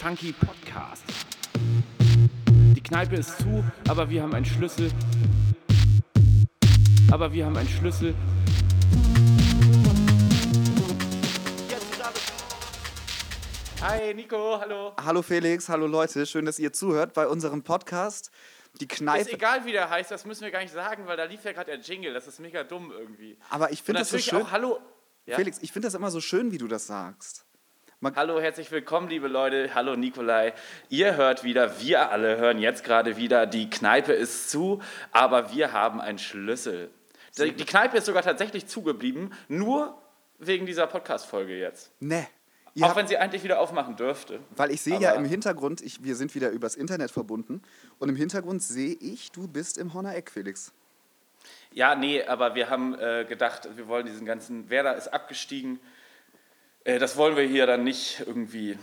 Funky Podcast. Die Kneipe ist zu, aber wir haben einen Schlüssel. Aber wir haben einen Schlüssel. Hi Nico, hallo. Hallo Felix, hallo Leute, schön, dass ihr zuhört bei unserem Podcast. Die Kneipe. Ist egal, wie der heißt, das müssen wir gar nicht sagen, weil da lief ja gerade der Jingle. Das ist mega dumm irgendwie. Aber ich finde das so schön. auch Hallo. Ja? Felix, ich finde das immer so schön, wie du das sagst. Hallo, herzlich willkommen, liebe Leute. Hallo, Nikolai. Ihr hört wieder, wir alle hören jetzt gerade wieder, die Kneipe ist zu, aber wir haben einen Schlüssel. Die die Kneipe ist sogar tatsächlich zugeblieben, nur wegen dieser Podcast-Folge jetzt. Ne. Ihr Auch wenn sie eigentlich wieder aufmachen dürfte. weil ich sehe ja im Hintergrund, ich, wir sind wieder übers Internet verbunden und im Hintergrund sehe ich, du bist im Horner Eck, Felix. Ja, nee, aber wir haben äh, gedacht, wir wollen diesen ganzen, Werder ist abgestiegen. Äh, das wollen wir hier dann nicht irgendwie.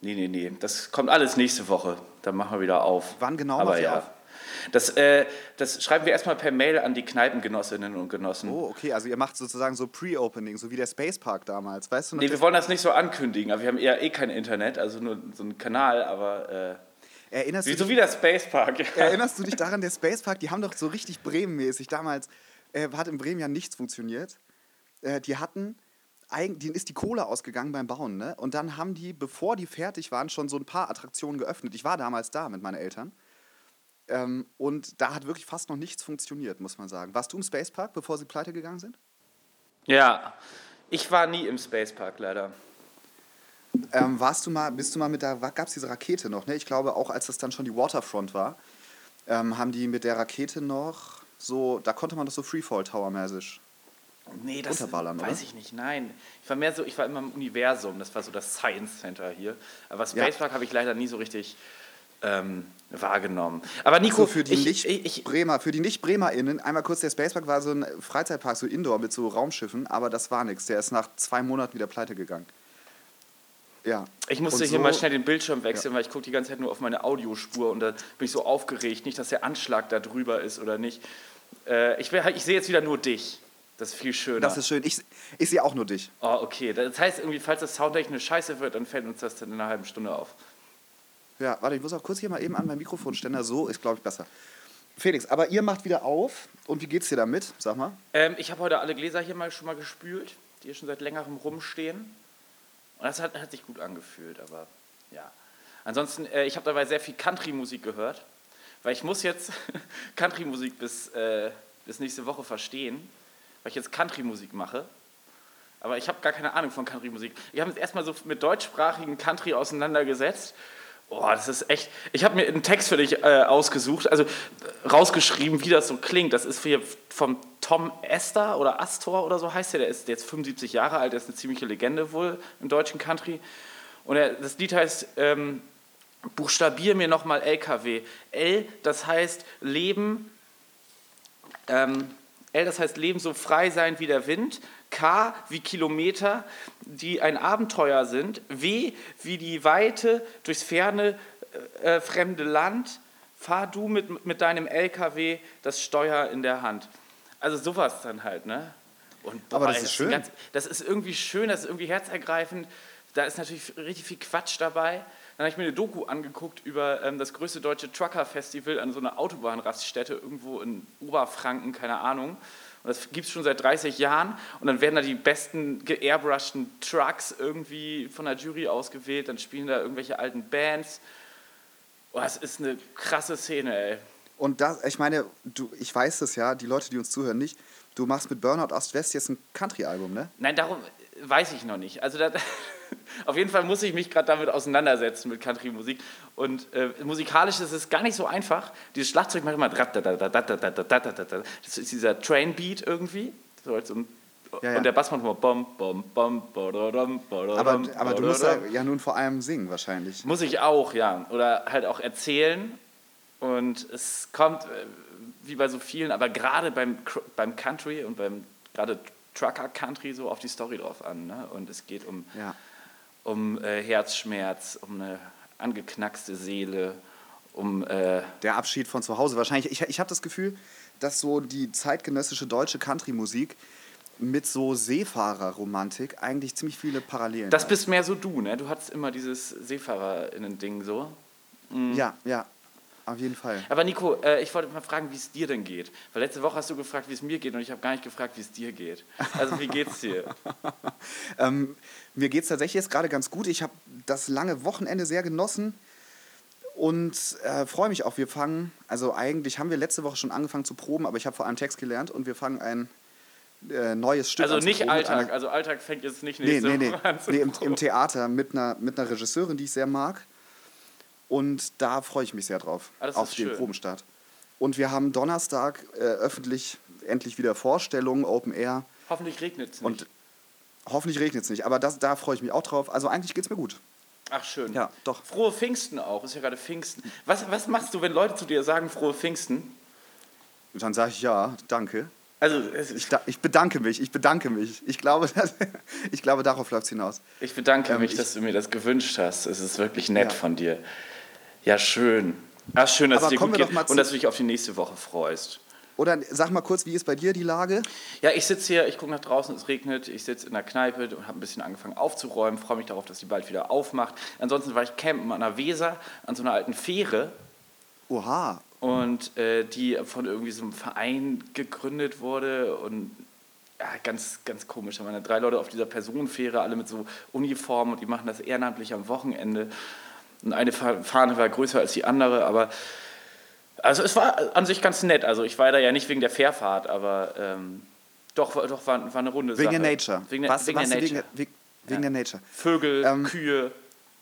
Nee, nee, nee. Das kommt alles nächste Woche. Dann machen wir wieder auf. Wann genau aber ja. auf? Das, äh, das schreiben wir erstmal per Mail an die Kneipengenossinnen und Genossen. Oh, okay, also ihr macht sozusagen so Pre-Opening, so wie der Space Park damals, weißt du noch? Nee, wir wollen das nicht so ankündigen, aber wir haben eher eh kein Internet, also nur so einen Kanal, aber äh, erinnerst, wie, du so dich, wie der Space Park. Ja. erinnerst du dich daran, der Space Park, die haben doch so richtig Bremen-mäßig damals, äh, hat in Bremen ja nichts funktioniert. Äh, die hatten, denen ist die Kohle ausgegangen beim Bauen, ne? Und dann haben die, bevor die fertig waren, schon so ein paar Attraktionen geöffnet. Ich war damals da mit meinen Eltern. Ähm, und da hat wirklich fast noch nichts funktioniert, muss man sagen. Warst du im Space Park, bevor sie pleite gegangen sind? ja, ich war nie im Space Park leider. Ähm, warst du mal, bist du mal mit der, gab es diese Rakete noch, ne? Ich glaube, auch als das dann schon die Waterfront war, ähm, haben die mit der Rakete noch so, da konnte man das so Freefall Tower mäßig. Nee, das Unterballern, weiß oder? ich nicht, nein. Ich war mehr so, ich war immer im Universum, das war so das Science Center hier. Aber Space Ja. Park habe ich leider nie so richtig ähm, wahrgenommen. Aber Nico, So für die ich, nicht ich, ich, Bremer, für die nicht BremerInnen, einmal kurz, der Spacepark war so ein Freizeitpark, so Indoor mit so Raumschiffen, aber das war nichts. Der ist nach zwei Monaten wieder pleite gegangen. Ja. ich musste Und hier so- mal schnell den Bildschirm wechseln, weil ich gucke die ganze Zeit nur auf meine Audiospur und da bin ich so aufgeregt, nicht, dass der Anschlag da drüber ist oder nicht. Äh, ich, ich sehe jetzt wieder nur dich. Das ist viel schöner. Das ist schön. Ich, ich sehe auch nur dich. oh, okay. Das heißt irgendwie, falls das soundtechnisch scheiße wird, dann fällt uns das dann in einer halben Stunde auf. Ja, warte, ich muss auch kurz hier mal eben an meinen Mikrofonständer. So ist, glaube ich, besser. Felix, aber ihr macht wieder auf. Und wie geht's dir damit? Sag mal. Ähm, ich habe heute alle Gläser hier mal schon mal gespült, die hier schon seit längerem rumstehen. Und das hat, hat sich gut angefühlt, aber ja. Ansonsten, äh, ich habe dabei sehr viel Country-Musik gehört, weil ich muss jetzt Country-Musik bis, äh, bis nächste Woche verstehen, weil ich jetzt Country-Musik mache. Aber ich habe gar keine Ahnung von Country-Musik. Ich habe mich erstmal so mit deutschsprachigen Country auseinandergesetzt. Boah, das ist echt. Ich habe mir einen Text für dich äh, ausgesucht, also äh, rausgeschrieben, wie das so klingt. Das ist hier vom Tom Esther oder Astor oder so heißt der. Der ist jetzt 75 Jahre alt, der ist eine ziemliche Legende wohl im deutschen Country. Und er, das Lied heißt ähm, Buchstabier mir nochmal LKW. L, das heißt Leben ähm, L, das heißt Leben so frei sein wie der Wind. K wie Kilometer, die ein Abenteuer sind. W wie die Weite durchs ferne äh, fremde Land. Fahr du mit, mit deinem LKW das Steuer in der Hand. Also sowas dann halt, ne? Und Aber das ist ein schön. ganz- das ist irgendwie schön, das ist irgendwie herzergreifend. Da ist natürlich richtig viel Quatsch dabei. Dann habe ich mir eine Doku angeguckt über ähm, das größte deutsche Trucker-Festival an so einer Autobahnraststätte irgendwo in Oberfranken, keine Ahnung. Und das gibt es schon seit 30 Jahren. Und dann werden da die besten geairbrushten Trucks irgendwie von der Jury ausgewählt. Dann spielen da irgendwelche alten Bands. Oh, das ist eine krasse Szene, ey. Und das, ich meine, du, ich weiß das ja, die Leute, die uns zuhören, nicht. Du machst mit Burnout Ost-West jetzt ein Country-Album, ne? Nein, darum weiß ich noch nicht. Also da, Auf jeden Fall muss ich mich gerade damit auseinandersetzen mit Country-Musik. Und äh, musikalisch ist es gar nicht so einfach. Dieses Schlagzeug macht immer. Das ist dieser Train-Beat irgendwie. So als ein ja, ja. Und der Bass macht immer bom, bom, bom, bododom, aber, aber du musst ja, ja nun vor allem singen wahrscheinlich. Muss ich auch, ja. Oder halt auch erzählen. Und es kommt, äh, wie bei so vielen, aber gerade beim, beim Country und beim gerade Trucker Country so auf die Story drauf an. Ne? Und es geht um ja um äh, Herzschmerz, um eine angeknackste Seele, um äh, Der Abschied von zu Hause wahrscheinlich. Ich, ich habe das Gefühl, dass so die zeitgenössische deutsche Country-Musik mit so Seefahrerromantik eigentlich ziemlich viele Parallelen. Das hat. bist mehr so du, ne? Du hattest immer dieses SeefahrerInnen-Ding so. Ja, ja, auf jeden Fall. Aber Nico, äh, ich wollte mal fragen, wie es dir denn geht. Weil letzte Woche hast du gefragt, wie es mir geht und ich habe gar nicht gefragt, wie es dir geht. Also wie geht's dir? Ähm, mir geht es tatsächlich jetzt gerade ganz gut. Ich habe das lange Wochenende sehr genossen und äh, freue mich auch. Wir fangen, also eigentlich haben wir letzte Woche schon angefangen zu proben, aber ich habe vor allem Text gelernt und wir fangen ein äh, neues Stück Also an zu nicht Alltag. Also Alltag fängt jetzt nicht Nee, nächste nee, nee. Woche an zu nee im. Im Theater mit einer, mit einer Regisseurin, die ich sehr mag. Und da freue ich mich sehr drauf, Ah, auf den schön. Probenstart. Und wir haben Donnerstag äh, öffentlich endlich wieder Vorstellungen, Open Air. Hoffentlich regnet es nicht. Und hoffentlich regnet es nicht, aber das, da freue ich mich auch drauf. Also eigentlich geht es mir gut. Ach schön. Ja, doch. Frohe Pfingsten auch. Ist ja gerade Pfingsten. Was, was machst du, wenn Leute zu dir sagen, frohe Pfingsten? Und dann sage ich ja, danke. Also, Ich, ich bedanke mich, ich bedanke mich. Ich glaube, das, ich glaube darauf läuft es hinaus. ich bedanke Ähm, mich, ich- dass du mir das gewünscht hast. Es ist wirklich nett Ja. von dir. Ja, schön. Ach, schön, dass Aber es dir gut geht und dass du dich auf die nächste Woche freust. Oder sag mal kurz, wie ist bei dir die Lage? Ja, ich sitze hier, ich gucke nach draußen, es regnet, ich sitze in der Kneipe und habe ein bisschen angefangen aufzuräumen, freue mich darauf, dass die bald wieder aufmacht. Ansonsten war ich campen an der Weser, an so einer alten Fähre Oha, und äh, die von irgendwie so einem Verein gegründet wurde und ja, ganz, ganz komisch. Da waren ja drei Leute auf dieser Personenfähre, alle mit so Uniformen und die machen das ehrenamtlich am Wochenende. Und eine Fa- Fahne war größer als die andere, aber also es war an sich ganz nett. Also ich war da ja nicht wegen der Fährfahrt, aber ähm, doch, war- doch war, war eine runde wegen Sache. der Nature. Wegen der, was, wegen was der Nature. wegen, wegen Ja. der Nature. Vögel, Ähm, Kühe,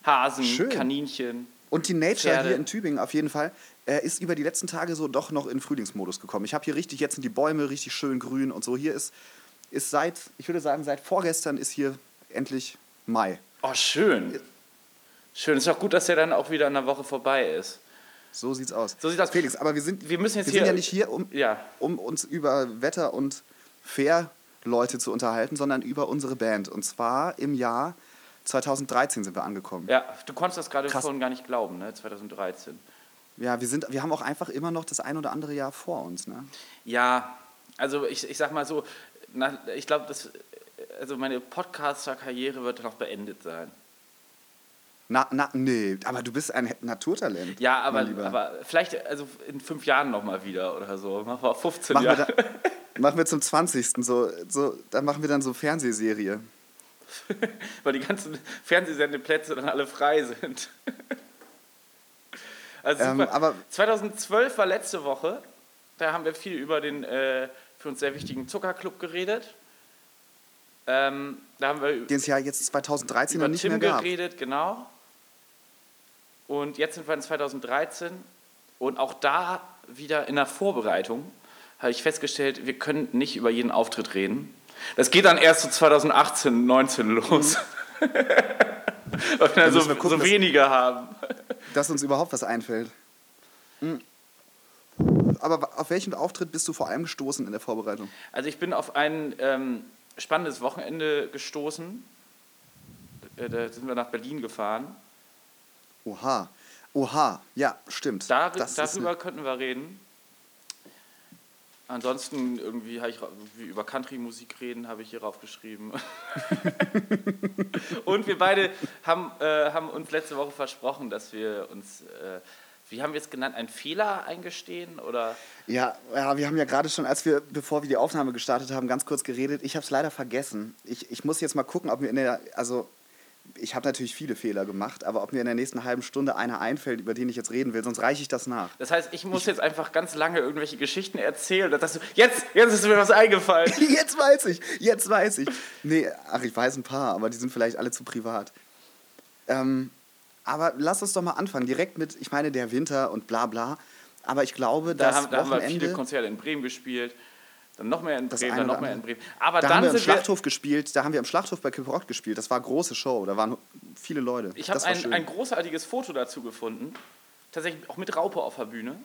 Hasen, schön. Kaninchen. Und die Nature Pferde. hier in Tübingen auf jeden Fall äh, ist über die letzten Tage so doch noch in Frühlingsmodus gekommen. Ich habe hier richtig, jetzt sind die Bäume richtig schön grün und so. Hier ist, ist seit, ich würde sagen, seit vorgestern ist hier endlich Mai. Oh, schön. Schön. Ist auch gut, dass der dann auch wieder in einer Woche vorbei ist. So sieht's aus. So sieht's aus. Felix, aber wir sind, Wir müssen jetzt wir hier- sind ja nicht hier, um, Ja. um uns über Wetter und Fair-Leute zu unterhalten, sondern über unsere Band. Und zwar im Jahr 2013 sind wir angekommen. Ja, du konntest das gerade vorhin gar nicht glauben, ne? 2013. Ja, wir, sind, wir haben auch einfach immer noch das ein oder andere Jahr vor uns. Ne? Ja, also ich, ich sag mal so, ich glaube, also meine Podcaster-Karriere wird noch beendet sein. Na, na, nee, aber du bist ein Naturtalent. Ja, aber, aber vielleicht also in fünf Jahren noch mal wieder oder so. Machen wir auf 15 machen, wir Jahre. da, machen wir zum 20. So, so, dann machen wir dann so Fernsehserie. weil die ganzen Fernsehsendeplätze dann alle frei sind. Also Ähm, aber 2012 war letzte Woche. Da haben wir viel über den äh, für uns sehr wichtigen Zuckerclub geredet. Ähm, da haben wir den es ja jetzt 2013 über noch nicht Tim mehr gab. geredet, genau. Und jetzt sind wir in 2013 und auch da wieder in der Vorbereitung habe ich festgestellt, wir können nicht über jeden Auftritt reden. Das geht dann erst so 2018, 19 los. Weil wir dann so, müssen wir gucken, so dass- wenige haben. Dass uns überhaupt was einfällt. Hm. Aber auf welchen Auftritt bist du vor allem gestoßen in der Vorbereitung? Also ich bin auf ein ähm, spannendes Wochenende gestoßen. Äh, Da sind wir nach Berlin gefahren. Oha. Oha. Ja, stimmt. Dar Das darüber eine- könnten wir reden. Ansonsten irgendwie habe ich über Country-Musik reden, habe ich hier raufgeschrieben. Und wir beide haben, äh, haben uns letzte Woche versprochen, dass wir uns, äh, wie haben wir es genannt, einen Fehler eingestehen? Oder Ja, ja, wir haben ja gerade schon, als wir, bevor wir die Aufnahme gestartet haben, ganz kurz geredet. Ich habe es leider vergessen. Ich, ich muss jetzt mal gucken, ob mir in der, also ich habe natürlich viele Fehler gemacht, aber ob mir in der nächsten halben Stunde einer einfällt, über den ich jetzt reden will, sonst reiche ich das nach. das heißt, ich muss jetzt einfach ganz lange irgendwelche Geschichten erzählen. Dass du, jetzt, jetzt ist mir was eingefallen. Jetzt weiß ich, jetzt weiß ich. Nee, ach, ich weiß ein paar, aber die sind vielleicht alle zu privat. Ähm, aber lass uns doch mal anfangen, direkt mit, ich meine, der Winter und bla bla. Aber ich glaube, Da das haben, da haben wir viele Wochenende, Konzerte in Bremen gespielt. Dann noch mehr in Das Bremen, dann noch mehr in. Bremen. Aber da dann haben wir im sind wir, Schlachthof gespielt, da haben wir im Schlachthof bei Kiprot gespielt. Das war eine große Show, da waren viele Leute. Ich habe ein, ein großartiges Foto dazu gefunden. Tatsächlich auch mit Raupe auf der Bühne.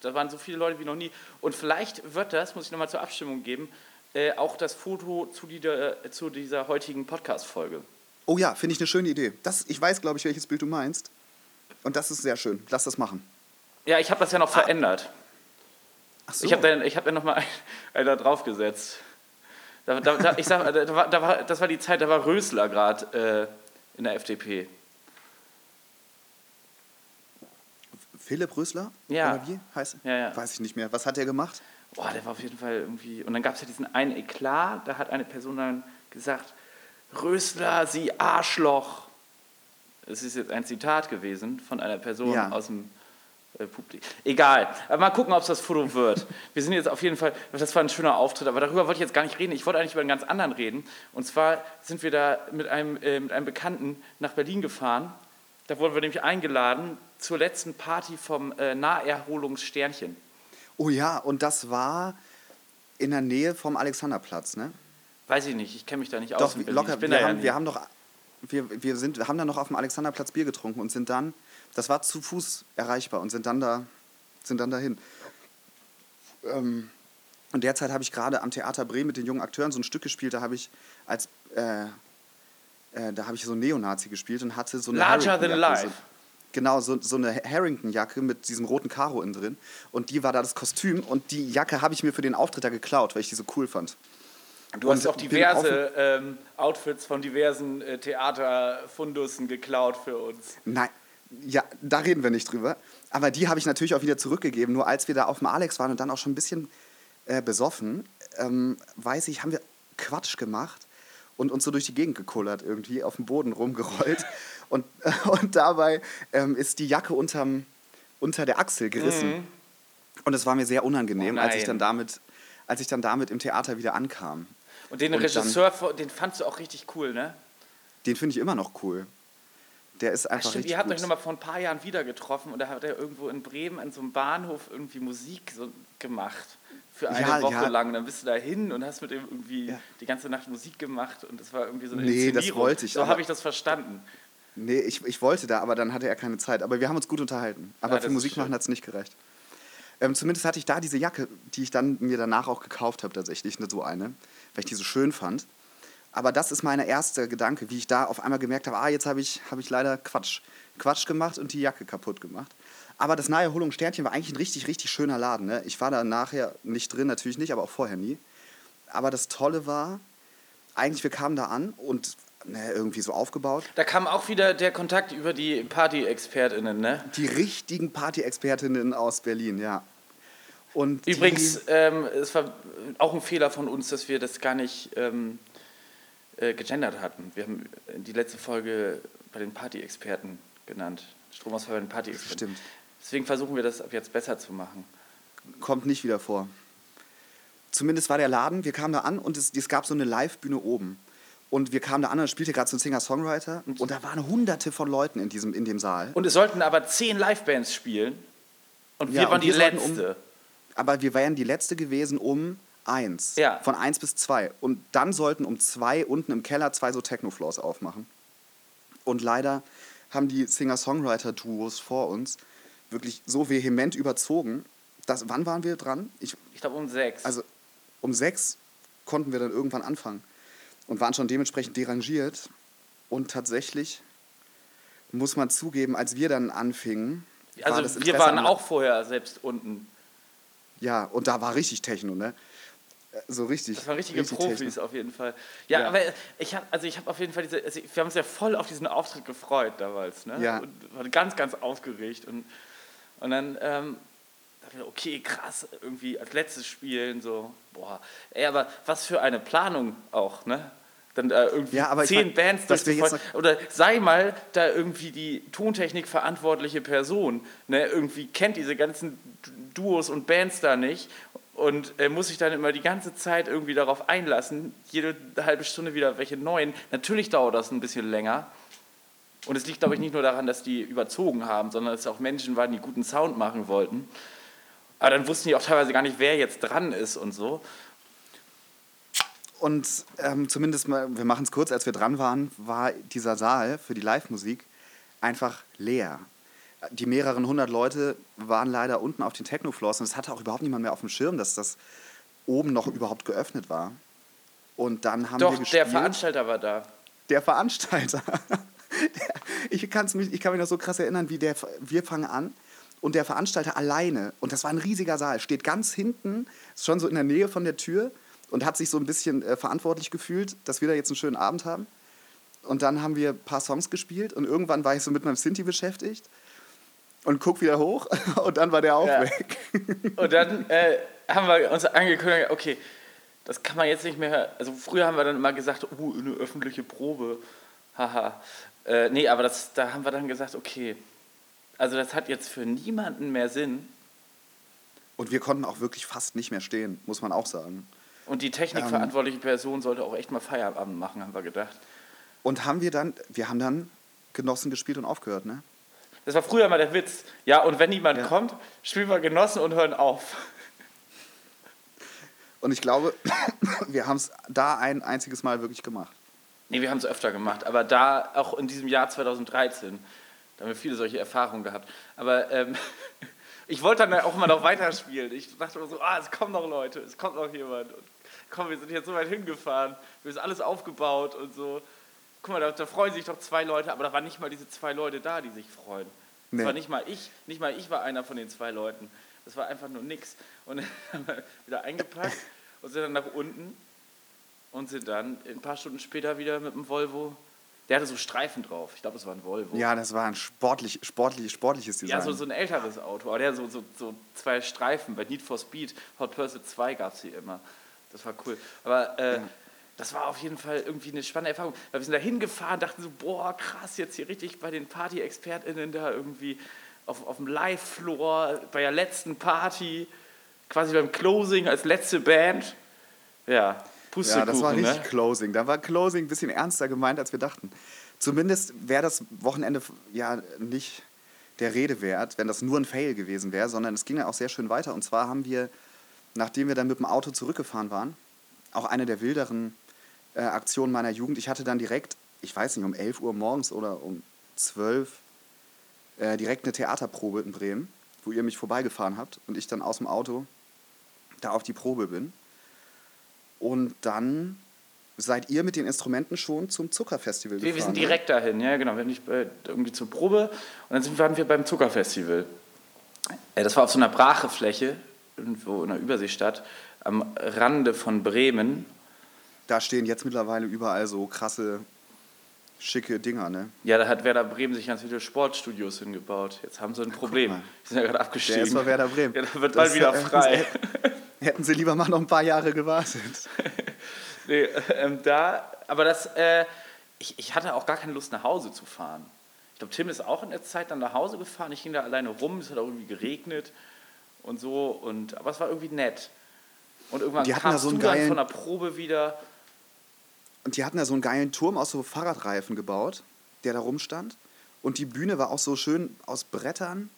Da waren so viele Leute wie noch nie. Und vielleicht wird das, muss ich nochmal zur Abstimmung geben, äh, auch das Foto zu, die, äh, zu dieser heutigen Podcast-Folge. Oh ja, finde ich eine schöne Idee. Das, ich weiß, glaube ich, welches Bild du meinst. Und das ist sehr schön. Lass das machen. Ja, ich habe das ja noch verändert. So. Ich habe da, ich hab da nochmal einen, einen da draufgesetzt. Da, da, da, ich sag, da war, da war, das war die Zeit, da war Rösler gerade äh, in der FDP. Philipp Rösler? Ja. Wie heißt Ja, ja. Weiß ich nicht mehr. Was hat er gemacht? Boah, der war auf jeden Fall irgendwie. Und dann gab es ja diesen einen Eklat, da hat eine Person dann gesagt: Rösler, Sie Arschloch. Das ist jetzt ein Zitat gewesen von einer Person Ja. aus dem äh. Egal. Aber mal gucken, ob es das Foto wird. Wir sind jetzt auf jeden Fall. Das war ein schöner Auftritt, aber darüber wollte ich jetzt gar nicht reden. Ich wollte eigentlich über einen ganz anderen reden. Und zwar sind wir da mit einem, äh, mit einem Bekannten nach Berlin gefahren. Da wurden wir nämlich eingeladen zur letzten Party vom äh, Naherholungssternchen. Oh ja, und das war in der Nähe vom Alexanderplatz, ne? Weiß ich nicht, ich kenne mich da nicht aus. Doch, locker. Wir ja haben, wir haben doch, wir, wir sind, wir haben dann noch auf dem Alexanderplatz Bier getrunken und sind dann, das war zu Fuß erreichbar und sind dann da, sind dann dahin. Ähm, und derzeit habe ich gerade am Theater Bremen mit den jungen Akteuren so ein Stück gespielt, da habe ich als, äh, äh, da habe ich so einen Neonazi gespielt und hatte so eine Larger than life. So, genau, so, so eine Harrington-Jacke mit diesem roten Karo innen drin. Und die war da das Kostüm und die Jacke habe ich mir für den Auftritt da geklaut, weil ich die so cool fand. Du hast und auch diverse ähm, Outfits von diversen äh, Theaterfundussen geklaut für uns. Nein, ja, da reden wir nicht drüber. Aber die habe ich natürlich auch wieder zurückgegeben. Nur als wir da auf dem Alex waren und dann auch schon ein bisschen äh, besoffen, ähm, weiß ich, haben wir Quatsch gemacht und uns so durch die Gegend gekullert irgendwie, auf dem Boden rumgerollt. und, und dabei ähm, ist die Jacke unterm, unter der Achsel gerissen. Und es war mir sehr unangenehm, Oh als ich dann damit als ich dann damit im Theater wieder ankam. Und den Und Regisseur, den fandst du auch richtig cool, ne? Den finde ich immer noch cool. Der ist Ach, einfach stimmt, richtig ihr habt gut. euch nochmal vor ein paar Jahren wieder getroffen und da hat er irgendwo in Bremen an so einem Bahnhof irgendwie Musik so gemacht. Für eine Ja, Woche ja. lang. Dann bist du da hin und hast mit ihm irgendwie Ja. die ganze Nacht Musik gemacht und das war irgendwie so eine Nee, das wollte ich, So habe ich das verstanden. Nee, ich, ich wollte da, aber dann hatte er keine Zeit. Aber wir haben uns gut unterhalten. Aber Ja, für Musik machen hat es nicht gerecht. Ähm, zumindest hatte ich da diese Jacke, die ich dann mir danach auch gekauft habe, tatsächlich, ne, so eine, weil ich die so schön fand. Aber das ist mein erster Gedanke, wie ich da auf einmal gemerkt habe, ah, jetzt habe ich, hab ich leider Quatsch, Quatsch gemacht und die Jacke kaputt gemacht. Aber das Naherholung Sternchen war eigentlich ein richtig, richtig schöner Laden. Ne? Ich war da nachher nicht drin, natürlich nicht, aber auch vorher nie. Aber das Tolle war, eigentlich, wir kamen da an und ne, irgendwie so aufgebaut. Da kam auch wieder der Kontakt über die Party-ExpertInnen, ne? Die richtigen Party-Expertinnen aus Berlin, ja. Und die- Übrigens, ähm, es war auch ein Fehler von uns, dass wir das gar nicht ähm, äh, gegendert hatten. Wir haben die letzte Folge bei den Party-Experten genannt. Stromausfall bei den Party-Experten. Stimmt. Deswegen versuchen wir das ab jetzt besser zu machen. kommt nicht wieder vor. Zumindest war der Laden, wir kamen da an und es, es gab so eine Live-Bühne oben. Und wir kamen da an und spielte gerade so ein Singer-Songwriter. Und da waren hunderte von Leuten in, diesem, in dem Saal. Und es sollten aber zehn Live-Bands spielen. Und wir Ja, waren und die wir sollten um- letzte. Aber wir wären die letzte gewesen um eins. Ja. Von eins bis zwei. Und dann sollten um zwei unten im Keller zwei so Techno-Floors aufmachen. Und leider haben die Singer-Songwriter-Duos vor uns wirklich so vehement überzogen. Dass, wann waren wir dran? Ich, Ich glaube um sechs. also um sechs konnten wir dann irgendwann anfangen und waren schon dementsprechend derangiert. Und tatsächlich muss man zugeben, als wir dann anfingen, war also das wir waren auch vorher selbst unten. Ja, und da war richtig Techno, ne? Äh, So richtig. Das waren richtige richtig Profis Techno. auf jeden Fall. Ja, Ja. aber ich habe also ich habe auf jeden Fall diese, also wir haben uns ja voll auf diesen Auftritt gefreut damals, ne? Ja. Und waren ganz, ganz aufgeregt und, und dann ähm, dachte ich, okay, krass, irgendwie als letztes Spielen so, boah, ey, aber was für eine Planung auch, ne? Dann da irgendwie Ja, aber ich zehn mein, Bands durchzufeuern. Oder sei mal da irgendwie die Tontechnik verantwortliche Person, ne? Irgendwie kennt diese ganzen Duos und Bands da nicht und äh, muss sich dann immer die ganze Zeit irgendwie darauf einlassen, jede halbe Stunde wieder welche neuen. Natürlich dauert das ein bisschen länger. Und es liegt, glaube ich, nicht nur daran, dass die überzogen haben, sondern dass es auch Menschen waren, die guten Sound machen wollten. Aber dann wussten die auch teilweise gar nicht, wer jetzt dran ist und so. Und ähm, zumindest mal, wir machen es kurz, als wir dran waren, war dieser Saal für die Live-Musik einfach leer. Die mehreren hundert Leute waren leider unten auf den Techno-Floors und es hatte auch überhaupt niemand mehr auf dem Schirm, dass das oben noch überhaupt geöffnet war. Und dann haben wir Doch, gespielt. der Veranstalter war da. Der Veranstalter. Der, ich, kann's mich, ich kann mich noch so krass erinnern, wie der, wir fangen an und der Veranstalter alleine, und das war ein riesiger Saal, steht ganz hinten, ist schon so in der Nähe von der Tür und hat sich so ein bisschen äh, verantwortlich gefühlt, dass wir da jetzt einen schönen Abend haben. Und dann haben wir ein paar Songs gespielt und irgendwann war ich so mit meinem Sinti beschäftigt und guck wieder hoch und dann war der auch Ja. weg. Und dann äh, haben wir uns angekündigt, okay, das kann man jetzt nicht mehr. Also früher haben wir dann immer gesagt, uh, eine öffentliche Probe. Haha. Äh, nee, aber das, da haben wir dann gesagt, okay, also das hat jetzt für niemanden mehr Sinn. Und wir konnten auch wirklich fast nicht mehr stehen, muss man auch sagen. Und die technikverantwortliche Person sollte auch echt mal Feierabend machen, haben wir gedacht. Und haben wir dann, wir haben dann Genossen gespielt und aufgehört, ne? Das war früher mal der Witz. Ja, und wenn niemand Ja. kommt, spielen wir Genossen und hören auf. Und ich glaube, wir haben es da ein einziges Mal wirklich gemacht. Nee, wir haben es öfter gemacht, aber da auch in diesem Jahr 2013, da haben wir viele solche Erfahrungen gehabt. Aber ähm, ich wollte dann auch immer noch weiterspielen. Ich dachte immer so, ah, es kommen noch Leute, es kommt noch jemand. Und komm, wir sind jetzt so weit hingefahren, wir sind alles aufgebaut und so. Guck mal, da, da freuen sich doch zwei Leute, aber da waren nicht mal diese zwei Leute da, die sich freuen. Das Nee. war nicht mal ich, nicht mal ich war einer von den zwei Leuten. Das war einfach nur nix. Und dann haben wir wieder eingepackt und sind dann nach unten und sind dann ein paar Stunden später wieder mit dem Volvo. Der hatte so Streifen drauf. Ich glaube, es war ein Volvo. Ja, das war ein sportlich, sportlich, sportliches Design. Ja, so, so ein älteres Auto. Aber der hat so, so, so zwei Streifen. Bei Need for Speed, Hot Pursuit 2 gab es die immer. Das war cool. Aber äh, das war auf jeden Fall irgendwie eine spannende Erfahrung. Weil wir sind da hingefahren, dachten so, boah, krass, jetzt hier richtig bei den Party-ExpertInnen da irgendwie auf, auf dem Live-Floor, bei der letzten Party, quasi beim Closing als letzte Band. Ja, Pustekuchen, Ja, das war richtig ne? Closing. Da war Closing ein bisschen ernster gemeint, als wir dachten. Zumindest wäre das Wochenende ja nicht der Rede wert, wenn das nur ein Fail gewesen wäre, sondern es ging ja auch sehr schön weiter. Und zwar haben wir, nachdem wir dann mit dem Auto zurückgefahren waren, auch eine der wilderen äh, Aktionen meiner Jugend. Ich hatte dann direkt, ich weiß nicht, um 11 Uhr morgens oder um 12 äh, direkt eine Theaterprobe in Bremen, wo ihr mich vorbeigefahren habt und ich dann aus dem Auto da auf die Probe bin. Und dann seid ihr mit den Instrumenten schon zum Zuckerfestival Wir, wir gefahren. sind ne? direkt dahin, ja genau. Wir haben nicht äh, irgendwie zur Probe und dann sind, waren wir beim Zuckerfestival. Äh, das war auf so einer Brachefläche, irgendwo in einer Überseestadt, am Rande von Bremen. Da stehen jetzt mittlerweile überall so krasse, schicke Dinger, ne? Ja, da hat Werder Bremen sich ganz viele Sportstudios hingebaut. Jetzt haben sie ein Problem. Die sind ja gerade Der abgestiegen. ist bei Werder Bremen. Ja, da wird bald wieder äh, frei. Hätten sie lieber mal noch ein paar Jahre gewartet. nee, ähm, da, aber das, äh, ich, ich hatte auch gar keine Lust nach Hause zu fahren. Ich glaube, Tim ist auch in der Zeit dann nach Hause gefahren. Ich ging da alleine rum, es hat auch irgendwie geregnet und so. Und, aber es war irgendwie nett. Und irgendwann Die hatten da kamst so einen geilen- von der Probe wieder. Und die hatten da so einen geilen Turm aus so Fahrradreifen gebaut, der da rumstand. Und die Bühne war auch so schön aus Brettern.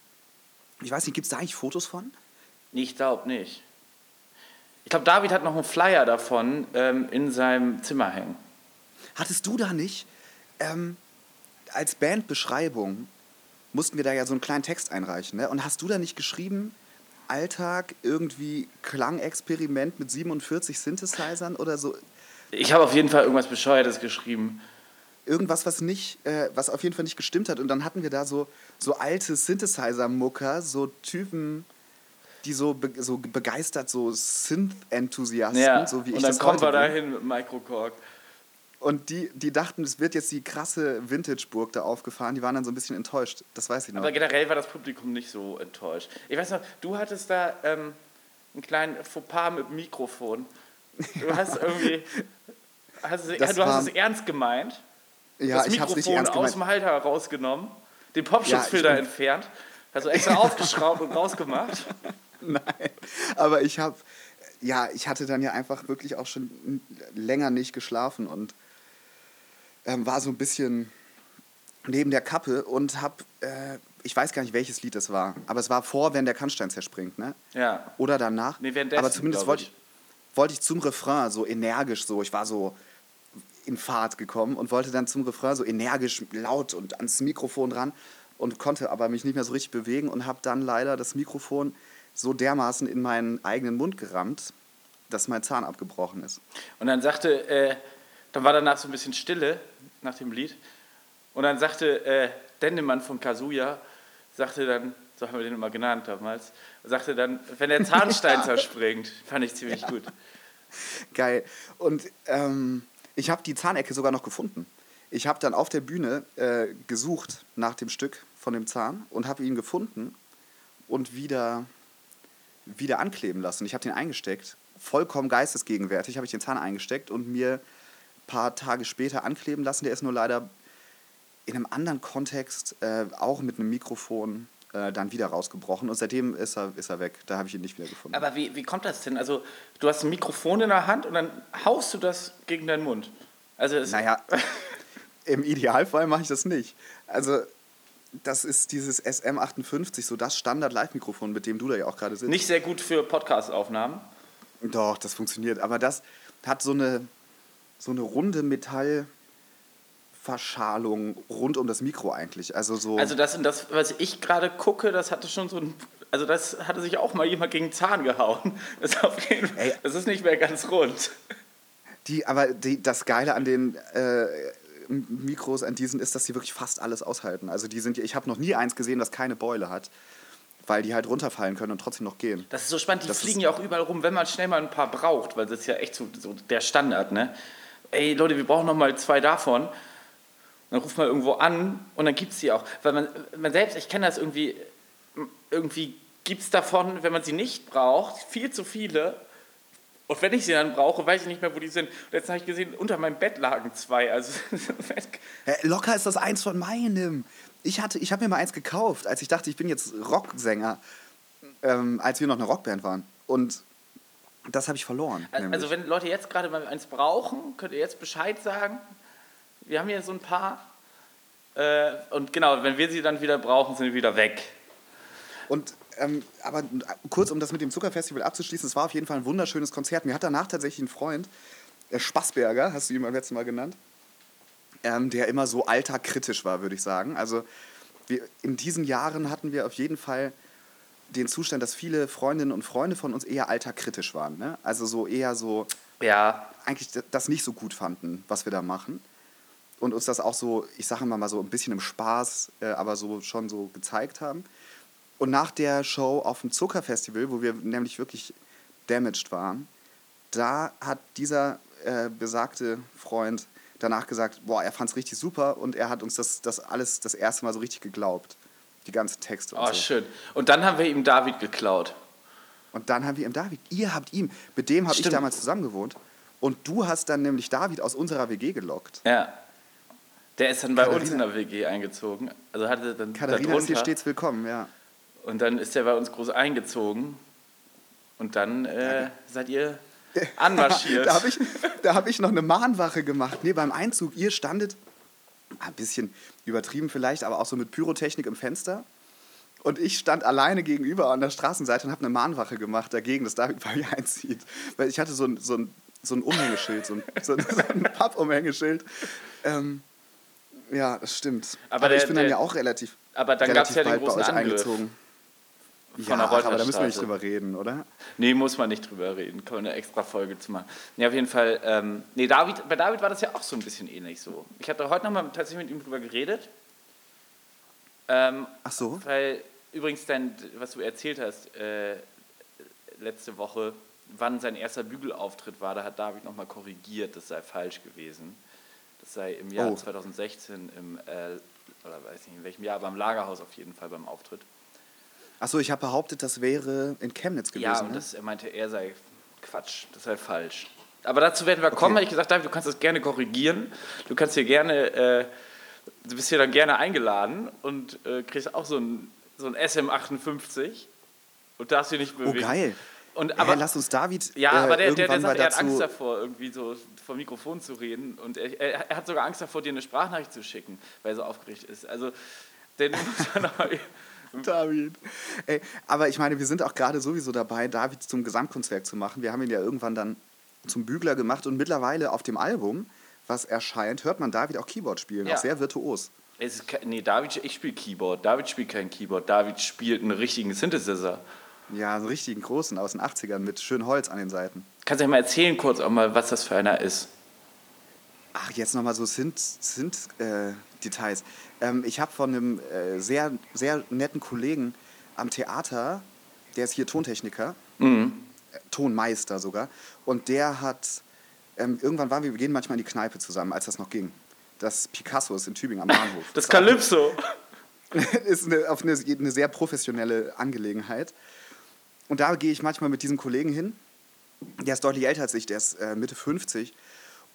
Ich weiß nicht, gibt es da eigentlich Fotos von? Ich glaube nicht. Ich glaube, David hat noch einen Flyer davon ähm, in seinem Zimmer hängen. Hattest du da nicht? Ähm, als Bandbeschreibung mussten wir da ja so einen kleinen Text einreichen. Ne? Und hast du da nicht geschrieben, Alltag, irgendwie Klangexperiment mit 47 Synthesizern oder so? Ich habe auf jeden Fall irgendwas Bescheuertes geschrieben. Irgendwas, was nicht, äh, was auf jeden Fall nicht gestimmt hat. Und dann hatten wir da so, so alte Synthesizer-Mucker, so Typen, die so, be so begeistert, so Synth-Enthusiasten, Ja, so wie ich und dann kommen wir dahin mit Microcork. Und die, die dachten, es wird jetzt die krasse Vintage-Burg da aufgefahren. Die waren dann so ein bisschen enttäuscht. Das weiß ich noch. Aber generell war das Publikum nicht so enttäuscht. Ich weiß noch, du hattest da ähm, einen kleinen Fauxpas mit Mikrofon. Du hast irgendwie. Hast, Das du hast war- es ernst gemeint. ja, das Mikrofon aus dem Halter rausgenommen, den Popschutzfilter Ja, entfernt, hast du extra aufgeschraubt und rausgemacht. Nein, aber ich habe, ja, ich hatte dann ja einfach wirklich auch schon länger nicht geschlafen und ähm, war so ein bisschen neben der Kappe und habe, äh, ich weiß gar nicht, welches Lied das war, aber es war vor, wenn der Kannstein zerspringt, ne? Ja. Oder danach. Nee, währenddessen, aber zumindest wollte ich, wollte ich zum Refrain so energisch so, ich war so in Fahrt gekommen und wollte dann zum Refrain so energisch laut und ans Mikrofon ran und konnte aber mich nicht mehr so richtig bewegen und habe dann leider das Mikrofon so dermaßen in meinen eigenen Mund gerammt, dass mein Zahn abgebrochen ist. Und dann sagte, äh, dann war danach so ein bisschen Stille nach dem Lied. Und dann sagte äh, Dennemann von Kazuya, sagte dann, so haben wir den immer genannt damals, sagte dann, wenn der Zahnstein zerspringt, fand ich ziemlich gut. Geil. Und ähm, ich habe die Zahnecke sogar noch gefunden. Ich habe dann auf der Bühne äh, gesucht nach dem Stück von dem Zahn und habe ihn gefunden und wieder, wieder ankleben lassen. Ich habe den eingesteckt, vollkommen geistesgegenwärtig habe ich den Zahn eingesteckt und mir ein paar Tage später ankleben lassen. Der ist nur leider in einem anderen Kontext, äh, auch mit einem Mikrofon, äh, dann wieder rausgebrochen. Und seitdem ist er, ist er weg. Da habe ich ihn nicht wieder gefunden. Aber wie, wie kommt das denn? Also, du hast ein Mikrofon in der Hand und dann haust du das gegen deinen Mund. Also, Naja, im Idealfall mache ich das nicht. Also, das ist dieses SM58, so das Standard-Live-Mikrofon, mit dem du da ja auch gerade sitzt. nicht sehr gut für Podcast-Aufnahmen. Doch, das funktioniert. Aber das hat so eine, so eine runde Metallverschalung rund um das Mikro eigentlich. Also so. Also, das und das, was ich gerade gucke, das hatte schon so ein. Also, das hatte sich auch mal jemand gegen den Zahn gehauen. Das, jeden das ist nicht mehr ganz rund. Die, aber die, das Geile an den äh, Mikros, an diesen, ist, dass sie wirklich fast alles aushalten. Also die sind, ich habe noch nie eins gesehen, das keine Beule hat, weil die halt runterfallen können und trotzdem noch gehen. Das ist so spannend, die Das fliegen ja auch überall rum, wenn man schnell mal ein paar braucht, weil das ist ja echt so, so der Standard, ne? Ey Leute, wir brauchen noch mal zwei davon. Dann ruft man irgendwo an und dann gibt es die auch. Weil man, man selbst, ich kenne das irgendwie, irgendwie gibt es davon, wenn man sie nicht braucht, viel zu viele. Und wenn ich sie dann brauche, weiß ich nicht mehr, wo die sind. Und jetzt habe ich gesehen, unter meinem Bett lagen zwei. Also locker ist das eins von meinem. Ich, hatte, ich habe mir mal eins gekauft, als ich dachte, ich bin jetzt Rocksänger, ähm, als wir noch eine Rockband waren. Und das habe ich verloren. nämlich. Also wenn Leute jetzt gerade mal eins brauchen, könnt ihr jetzt Bescheid sagen. Wir haben hier so ein paar. Äh, und genau, wenn wir sie dann wieder brauchen, sind sie wieder weg. Und ähm, aber kurz, um das mit dem Zuckerfestival abzuschließen, es war auf jeden Fall ein wunderschönes Konzert. Mir hat danach tatsächlich ein Freund, der Spaßberger, hast du ihn beim letzten Mal genannt, ähm, der immer so alltagkritisch war, würde ich sagen. Also wir, in diesen Jahren hatten wir auf jeden Fall den Zustand, dass viele Freundinnen und Freunde von uns eher alltagkritisch waren. Ne? Also so eher so Ja, eigentlich das nicht so gut fanden, was wir da machen. Und uns das auch so, ich sage mal mal so ein bisschen im Spaß, äh, aber so schon so gezeigt haben. Und nach der Show auf dem Zuckerfestival, wo wir nämlich wirklich damaged waren, da hat dieser äh, besagte Freund danach gesagt, boah, er fand es richtig super und er hat uns das, das alles das erste Mal so richtig geglaubt. Die ganzen Texte und oh so. schön. Und dann haben wir ihm David geklaut. Und dann haben wir ihm David, ihr habt ihm, mit dem habe ich damals zusammen gewohnt. Und du hast dann nämlich David aus unserer WG gelockt. Ja. Der ist dann bei uns Katharina- in der WG eingezogen. Also hatte dann Katharina ist hier stets willkommen, ja. Und dann ist er bei uns groß eingezogen. Und dann äh, seid ihr anmarschiert. Da habe ich, da hab ich noch eine Mahnwache gemacht. Nee, beim Einzug, ihr standet, ein bisschen übertrieben vielleicht, aber auch so mit Pyrotechnik im Fenster. Und ich stand alleine gegenüber an der Straßenseite und habe eine Mahnwache gemacht dagegen, dass David bei mir einzieht. Weil ich hatte so ein, so ein, so ein Umhängeschild, so ein, so ein, so ein Pappumhängeschild. Ähm, ja, das stimmt. Aber Aber, ich der- bin dann der- ja auch relativ, aber dann relativ gab's ja den großen Angriff eingezogen. Ja, ach, aber da müssen wir nicht drüber reden, oder? Nee, muss man nicht drüber reden. Kann man eine extra Folge zu machen. Nee, auf jeden Fall. Ähm, nee, David, bei David war das ja auch so ein bisschen ähnlich so. Ich hatte heute nochmal tatsächlich mit ihm drüber geredet. Ähm, Ach so? weil übrigens, dein, was du erzählt hast äh, letzte Woche, wann sein erster Bügelauftritt war, da hat David nochmal korrigiert, das sei falsch gewesen. Sei im Jahr Oh. 2016, im, äh, oder weiß nicht in welchem Jahr, aber im Lagerhaus auf jeden Fall beim Auftritt. Achso, ich habe behauptet, das wäre in Chemnitz gewesen. Ja, und ne? das, er meinte, er sei Quatsch, das sei falsch. Aber dazu werden wir kommen, habe ich gesagt, David, du kannst das gerne korrigieren. Du kannst hier gerne, äh, du bist hier dann gerne eingeladen und äh, kriegst auch so ein, so ein SM58 und darfst dich nicht oh, bewegen. geil. Und, Aber, aber, lass uns David. ja, äh, aber der, der, der sagt, er hat Angst davor, irgendwie so vor Mikrofon zu reden. Und er, er, er hat sogar Angst davor, dir eine Sprachnachricht zu schicken, weil er so aufgeregt ist. Also, den muss noch mal. David. Ey, aber ich meine, wir sind auch gerade sowieso dabei, David zum Gesamtkunstwerk zu machen. Wir haben ihn ja irgendwann dann zum Bügler gemacht und mittlerweile auf dem Album, was erscheint, hört man David auch Keyboard spielen, Ja. auch sehr virtuos. Es ist, nee, David, ich spiele Keyboard. David spielt kein Keyboard. David spielt einen richtigen Synthesizer. Ja, einen richtigen großen aus den 80ern mit schön Holz an den Seiten. Kannst du ja mal erzählen kurz auch mal, was das für einer ist? Ach, jetzt nochmal so Synth-Details. ähm, ich habe von einem äh, sehr, sehr netten Kollegen am Theater, der ist hier Tontechniker, Mhm. Tonmeister sogar. Und der hat, ähm, irgendwann waren wir, wir gehen manchmal in die Kneipe zusammen, als das noch ging. Das Picasso ist in Tübingen am Bahnhof. Das Calypso. ist eine, auf eine, eine sehr professionelle Angelegenheit. Und da gehe ich manchmal mit diesem Kollegen hin. Der ist deutlich älter als ich, der ist äh, Mitte 50.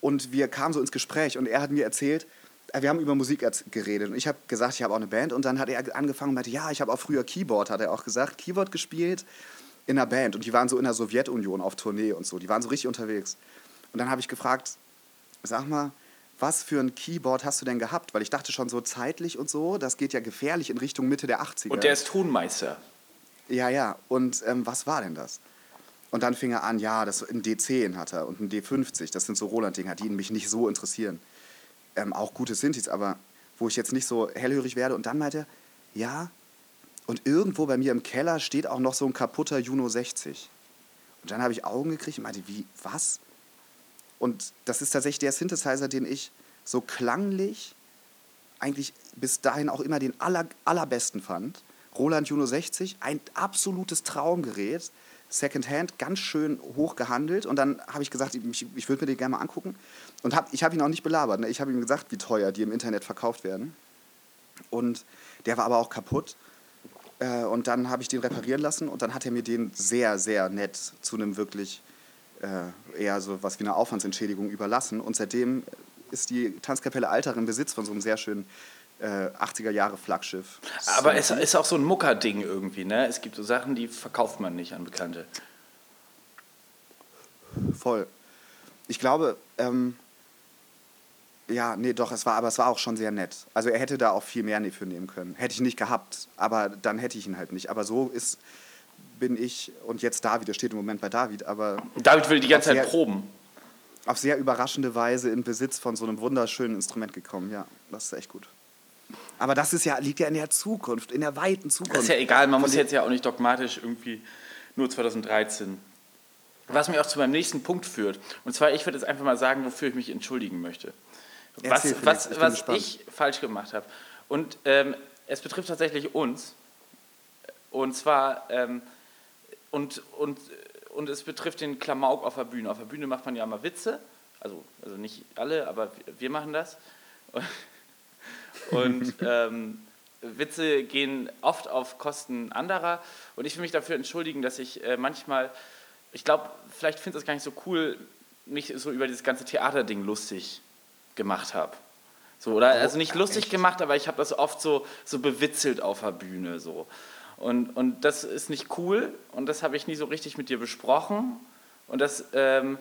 Und wir kamen so ins Gespräch und er hat mir erzählt, äh, wir haben über Musik geredet und ich habe gesagt, ich habe auch eine Band und dann hat er angefangen und meinte, ja, ich habe auch früher Keyboard, hat er auch gesagt, Keyboard gespielt in einer Band und die waren so in der Sowjetunion auf Tournee und so, die waren so richtig unterwegs. Und dann habe ich gefragt, sag mal, was für ein Keyboard hast du denn gehabt? Weil ich dachte schon so zeitlich und so, das geht ja gefährlich in Richtung Mitte der 80er. Und der ist Tonmeister. Ja, ja. Und ähm, was war denn das? Und dann fing er an, ja, das ein D10 hat er und ein D50. Das sind so Roland-Dinger, die mich nicht so interessieren. Ähm, auch gute Synthes, aber wo ich jetzt nicht so hellhörig werde. Und dann meinte er, ja, und irgendwo bei mir im Keller steht auch noch so ein kaputter Juno 60. Und dann habe ich Augen gekriegt und meinte, wie, was? Und das ist tatsächlich der Synthesizer, den ich so klanglich eigentlich bis dahin auch immer den aller, allerbesten fand. Roland Juno 60, ein absolutes Traumgerät. Secondhand, ganz schön hoch gehandelt. Und dann habe ich gesagt, ich, ich würde mir den gerne mal angucken. Und hab, ich habe ihn auch nicht belabert. Ne? Ich habe ihm gesagt, wie teuer die im Internet verkauft werden. Und der war aber auch kaputt. Äh, und dann habe ich den reparieren lassen. Und dann hat er mir den sehr, sehr nett zu einem wirklich äh, eher so was wie eine Aufwandsentschädigung überlassen. Und seitdem ist die Tanzkapelle Alter im Besitz von so einem sehr schönen 80er Jahre Flaggschiff. Aber es ist auch so ein Mucker-Ding irgendwie, ne? Es gibt so Sachen, die verkauft man nicht an Bekannte. Voll. Ich glaube, ähm, ja, nee, doch, es war, aber es war auch schon sehr nett. Also er hätte da auch viel mehr für nehmen können. Hätte ich nicht gehabt, aber dann hätte ich ihn halt nicht. Aber so ist bin ich und jetzt David, steht im Moment bei David, aber. David will die ganze Zeit sehr, proben. Auf sehr überraschende Weise in Besitz von so einem wunderschönen Instrument gekommen, ja. Das ist echt gut. Aber das ist ja, liegt ja in der Zukunft, in der weiten Zukunft. Das ist ja egal, man muss jetzt ja auch nicht dogmatisch irgendwie nur 2013. Was mich auch zu meinem nächsten Punkt führt. Und zwar, ich würde jetzt einfach mal sagen, wofür ich mich entschuldigen möchte. Was, Erzähl, was, ich, was ich falsch gemacht habe. Und ähm, es betrifft tatsächlich uns. Und zwar ähm, und, und, und es betrifft den Klamauk auf der Bühne. Auf der Bühne macht man ja immer Witze, also, also nicht alle, aber wir machen das. Und ähm, Witze gehen oft auf Kosten anderer. Und ich will mich dafür entschuldigen, dass ich äh, manchmal, ich glaube, vielleicht finde ich das gar nicht so cool, mich so über dieses ganze Theaterding lustig gemacht habe. So, oder also nicht lustig gemacht, aber ich habe das oft so, so bewitzelt auf der Bühne. So. Und, und das ist nicht cool und das habe ich nie so richtig mit dir besprochen. Und das ähm,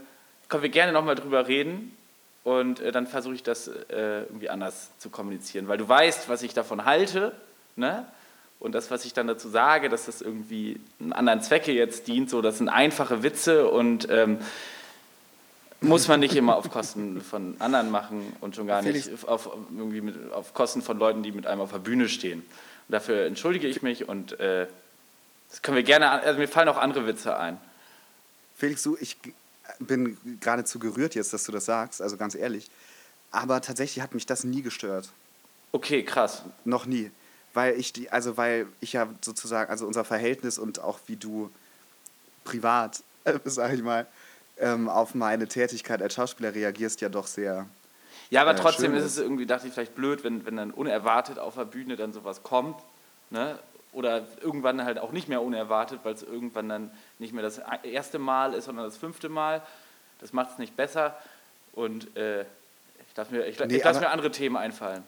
können wir gerne nochmal drüber reden. Und äh, dann versuche ich das äh, irgendwie anders zu kommunizieren, weil du weißt, was ich davon halte. Ne? Und das, was ich dann dazu sage, dass das irgendwie einen anderen Zwecke jetzt dient, so das sind einfache Witze und ähm, muss man nicht immer auf Kosten von anderen machen und schon gar nicht auf, irgendwie mit, auf Kosten von Leuten, die mit einem auf der Bühne stehen. Dafür entschuldige ich mich und äh, das können wir gerne, also mir fallen auch andere Witze ein. Felix, du, ich bin geradezu gerührt jetzt, dass du das sagst, also ganz ehrlich. Aber tatsächlich hat mich das nie gestört. Okay, krass. Noch nie. Weil ich die, also weil ich ja sozusagen, also unser Verhältnis und auch wie du privat, äh, sag ich mal, ähm, auf meine Tätigkeit als Schauspieler reagierst, ja doch sehr ja, aber trotzdem ist es irgendwie, dachte ich, vielleicht blöd, wenn, wenn dann unerwartet auf der Bühne dann sowas kommt. Ne? Oder irgendwann halt auch nicht mehr unerwartet, weil es irgendwann dann nicht mehr das erste Mal ist, sondern das fünfte Mal. Das macht es nicht besser. Und äh, ich lasse mir, ich, nee, ich lass mir andere Themen einfallen.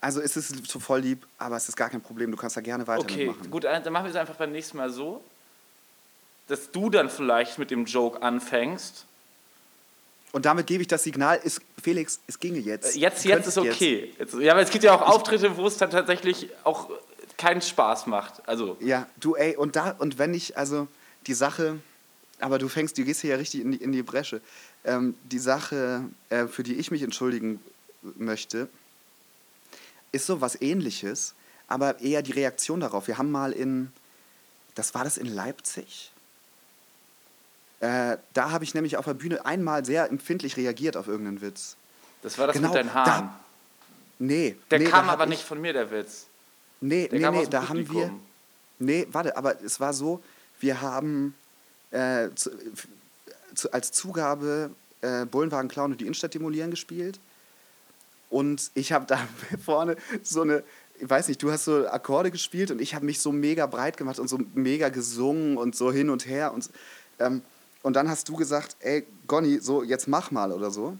Also ist es so voll lieb, aber es ist gar kein Problem. Du kannst da gerne weitermachen. Okay, gut, dann machen wir es einfach beim nächsten Mal so, dass du dann vielleicht mit dem Joke anfängst und damit gebe ich das Signal, ist, Felix, es ginge jetzt. Äh, jetzt, jetzt ist okay. Jetzt. ja, aber es gibt ja auch Auftritte, wo es dann tatsächlich auch keinen Spaß macht. Also. Ja, du, ey, und da, und wenn ich, also die Sache, aber du fängst, du gehst hier ja richtig in die, in die Bresche. Ähm, die Sache, äh, für die ich mich entschuldigen möchte, ist so was ähnliches, aber eher die Reaktion darauf. Wir haben mal in, das war das in Leipzig? Äh, da habe ich nämlich auf der Bühne einmal sehr empfindlich reagiert auf irgendeinen Witz. Das war das genau, mit deinen Haaren? Da, nee. Der nee, kam aber nicht von mir, der Witz. Nee, der nee, nee, da haben wir. Nee, warte, aber es war so, wir haben äh, zu, zu, als Zugabe äh, Bullenwagen klauen und die Innenstadt demolieren gespielt. Und ich habe da vorne so eine, ich weiß nicht, du hast so Akkorde gespielt und ich habe mich so mega breit gemacht und so mega gesungen und so hin und her. Und, ähm, und dann hast du gesagt, ey, Gonny, so jetzt mach mal oder so.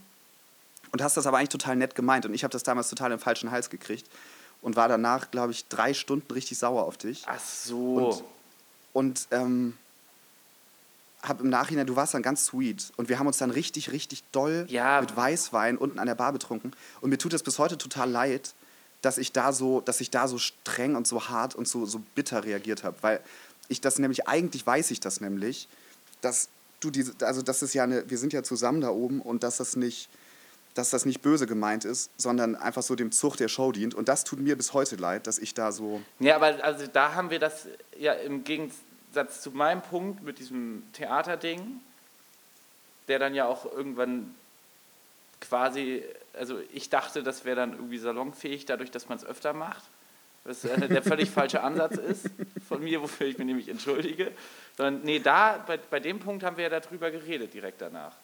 Und hast das aber eigentlich total nett gemeint. Und ich habe das damals total im falschen Hals gekriegt und war danach, glaube ich, drei Stunden richtig sauer auf dich. Ach so. Und, und ähm, habe im Nachhinein, du warst dann ganz sweet und wir haben uns dann richtig, richtig doll Ja. mit Weißwein unten an der Bar betrunken. Und mir tut es bis heute total leid, dass ich da so, dass ich da so streng und so hart und so, so bitter reagiert habe. Weil ich das nämlich, eigentlich weiß ich das nämlich, dass du diese, also das ist ja eine, wir sind ja zusammen da oben und dass das nicht, dass das nicht böse gemeint ist, sondern einfach so dem Zug der Show dient. Und das tut mir bis heute leid, dass ich da so. Ja, aber also da haben wir das ja im Gegensatz zu meinem Punkt mit diesem Theaterding, der dann ja auch irgendwann quasi, also ich dachte, das wäre dann irgendwie salonfähig, dadurch, dass man es öfter macht. Was äh, der völlig falsche Ansatz ist von mir, wofür ich mich nämlich entschuldige. Sondern, nee, da, bei, bei dem Punkt haben wir ja darüber geredet, direkt danach.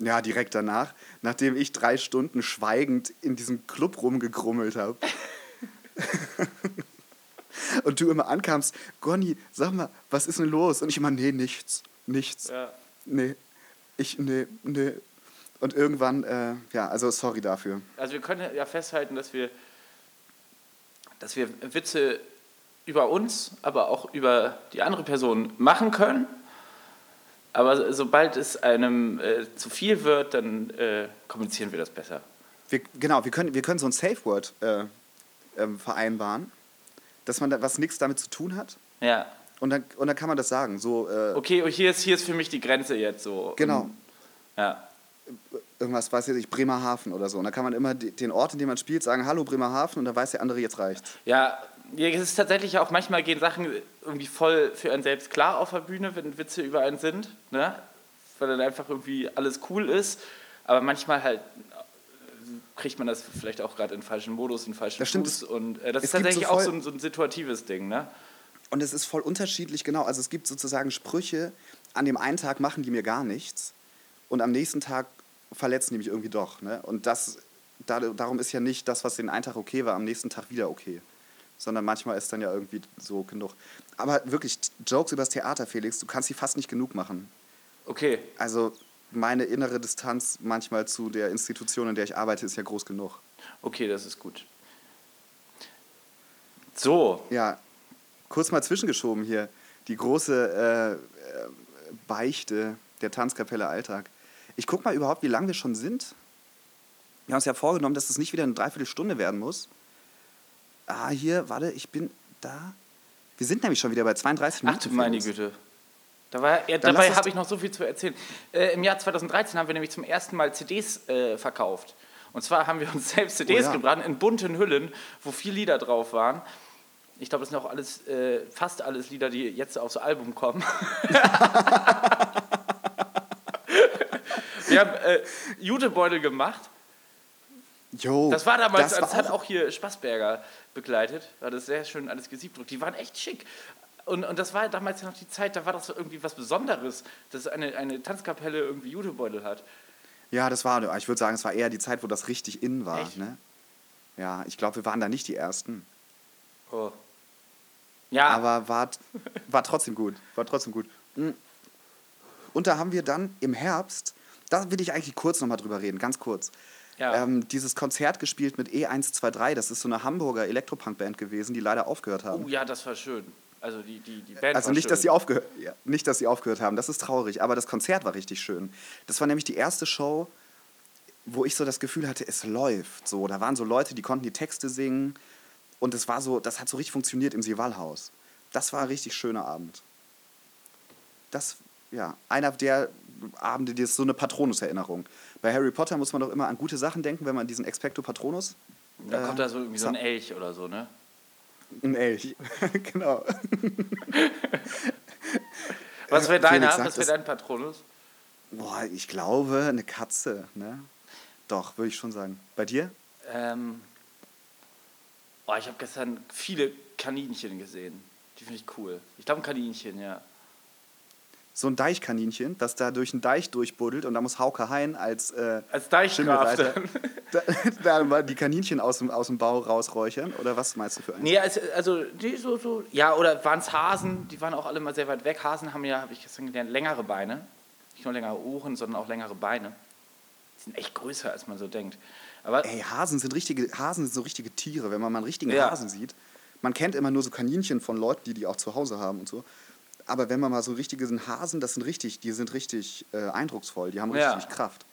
Ja, direkt danach, nachdem ich drei Stunden schweigend in diesem Club rumgegrummelt habe. und du immer ankamst, Gonny, sag mal, was ist denn los? Und ich immer, nee, nichts, nichts, Ja. nee, ich, nee, nee. Und irgendwann, äh, ja, also sorry dafür. Also wir können ja festhalten, dass wir, dass wir Witze über uns, aber auch über die andere Person machen können. Aber sobald es einem äh, zu viel wird, dann äh, kommunizieren wir das besser. Wir, genau, wir können, wir können so ein Safe Word äh, ähm, vereinbaren, dass man da, was nichts damit zu tun hat. Ja. Und dann, und dann kann man das sagen. So, äh, Okay, und hier ist, hier ist für mich die Grenze jetzt so. Genau. Und, ja. irgendwas, weiß ich, Bremerhaven oder so. Und da kann man immer den Ort, in dem man spielt, sagen, hallo Bremerhaven und dann weiß der andere, jetzt reicht's. Ja, ja, es ist tatsächlich auch, manchmal gehen Sachen irgendwie voll für einen selbst klar auf der Bühne, wenn Witze über einen sind, ne? weil dann einfach irgendwie alles cool ist, aber manchmal halt kriegt man das vielleicht auch gerade in falschen Modus, in falschen Das stimmt, Fuß und äh, das ist tatsächlich so auch so ein, so ein situatives Ding, ne? Und es ist voll unterschiedlich, genau. Also es gibt sozusagen Sprüche, an dem einen Tag machen die mir gar nichts und am nächsten Tag verletzen die mich irgendwie doch. Ne? Und das, da, darum ist ja nicht das, was den einen Tag okay war, am nächsten Tag wieder okay. Sondern manchmal ist dann ja irgendwie so genug. Aber wirklich, Jokes übers Theater, Felix, du kannst sie fast nicht genug machen. Okay, Also meine innere Distanz manchmal zu der Institution, in der ich arbeite, ist ja groß genug. okay, das ist gut. So, Ja, kurz mal zwischengeschoben hier. Die große äh, äh, Beichte der Tanzkapelle Alltag. Ich guck mal überhaupt, wie lange wir schon sind. Wir haben uns ja vorgenommen, dass es nicht wieder eine Dreiviertelstunde werden muss. Ah, hier, warte, ich bin da. Wir sind nämlich schon wieder bei 32 ach Minuten. du meine. Güte. Dabei, ja, dabei habe ich noch so viel zu erzählen. Äh, Im Jahr 2013 haben wir nämlich zum ersten Mal CDs äh, verkauft. Und zwar haben wir uns selbst CDs Oh ja. gebrannt in bunten Hüllen, wo vier Lieder drauf waren. Ich glaube, das sind auch alles, äh, fast alles Lieder, die jetzt aufs Album kommen. wir haben äh, Jutebeutel gemacht. Jo, Das war damals, das das, war hat auch hier Spaßberger begleitet. War das sehr schön alles gesiebdruckt. Die waren echt schick. Und, und das war damals ja noch die Zeit, da war das so irgendwie was Besonderes, dass eine, eine Tanzkapelle irgendwie Jutebeutel hat. Ja, das war, ich würde sagen, es war eher die Zeit, wo das richtig in war. Echt? Ne? Ja, ich glaube, wir waren da nicht die Ersten. Oh. Ja, Aber war, war trotzdem gut. War trotzdem gut. Mm. Und da haben wir dann im Herbst, da will ich eigentlich kurz nochmal drüber reden, ganz kurz. Ja. Ähm, dieses Konzert gespielt mit E123, das ist so eine Hamburger Elektropunk-Band gewesen, die leider aufgehört haben. oh, ja, das war schön. Also die, die, die Band Also war nicht schön. dass, sie aufgehört, ja, nicht, dass sie aufgehört haben, das ist traurig, aber das Konzert war richtig schön. Das war nämlich die erste Show, wo ich so das Gefühl hatte, es läuft. So, da waren so Leute, die konnten die Texte singen und es war so, das hat so richtig funktioniert im Sivalhaus. Das war ein richtig schöner Abend. Das, ja, einer der Abende, die ist so eine Patronus-Erinnerung. Bei Harry Potter muss man doch immer an gute Sachen denken, wenn man diesen Expecto Patronus. Da äh, kommt da so irgendwie so ein Elch oder so, ne? Ein Elch. genau. Was wäre deiner? Was wäre dein Patronus? Boah, ich glaube, eine Katze, ne? Doch, würde ich schon sagen. Bei dir? Ähm, oh, ich habe gestern viele Kaninchen gesehen. Die finde ich cool. Ich glaube ein Kaninchen, ja. So ein Deichkaninchen, das da durch einen Deich durchbuddelt und da muss Hauke Hein als, äh, Als Deichgraf da, da mal die Kaninchen aus dem, aus dem Bau rausräuchern? Oder was meinst du für einen? Nee, also, also die so, so, ja, oder waren es Hasen, die waren auch alle mal sehr weit weg. Hasen haben ja, habe ich gestern gelernt, längere Beine. Nicht nur längere Ohren, sondern auch längere Beine. Die sind echt größer, als man so denkt. Aber Ey, Hasen sind richtige, Hasen sind so richtige Tiere, wenn man mal einen richtigen Ja. Hasen sieht. Man kennt immer nur so Kaninchen von Leuten, die die auch zu Hause haben und so. Aber wenn man mal so richtige sind Hasen, das sind richtig, die sind richtig äh, eindrucksvoll, die haben Ja. richtig Kraft.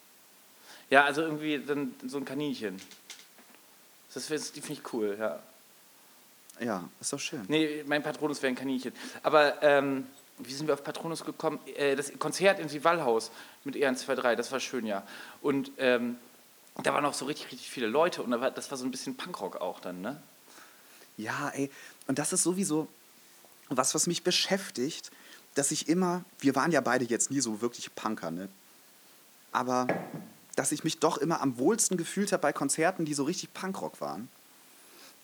ja, also irgendwie dann so ein Kaninchen. Das finde ich cool, ja. Ja, ist doch schön. Nee, mein Patronus wäre ein Kaninchen. Aber ähm, wie sind wir auf Patronus gekommen? Äh, das Konzert im Wallhaus mit E123, das war schön, ja. Und ähm, da waren auch so richtig, richtig viele Leute und da war, das war so ein bisschen Punkrock auch dann, ne? Ja, ey, und das ist sowieso was, was mich beschäftigt, dass ich immer, wir waren ja beide jetzt nie so wirklich Punker, ne? Aber dass ich mich doch immer am wohlsten gefühlt habe bei Konzerten, die so richtig Punkrock waren.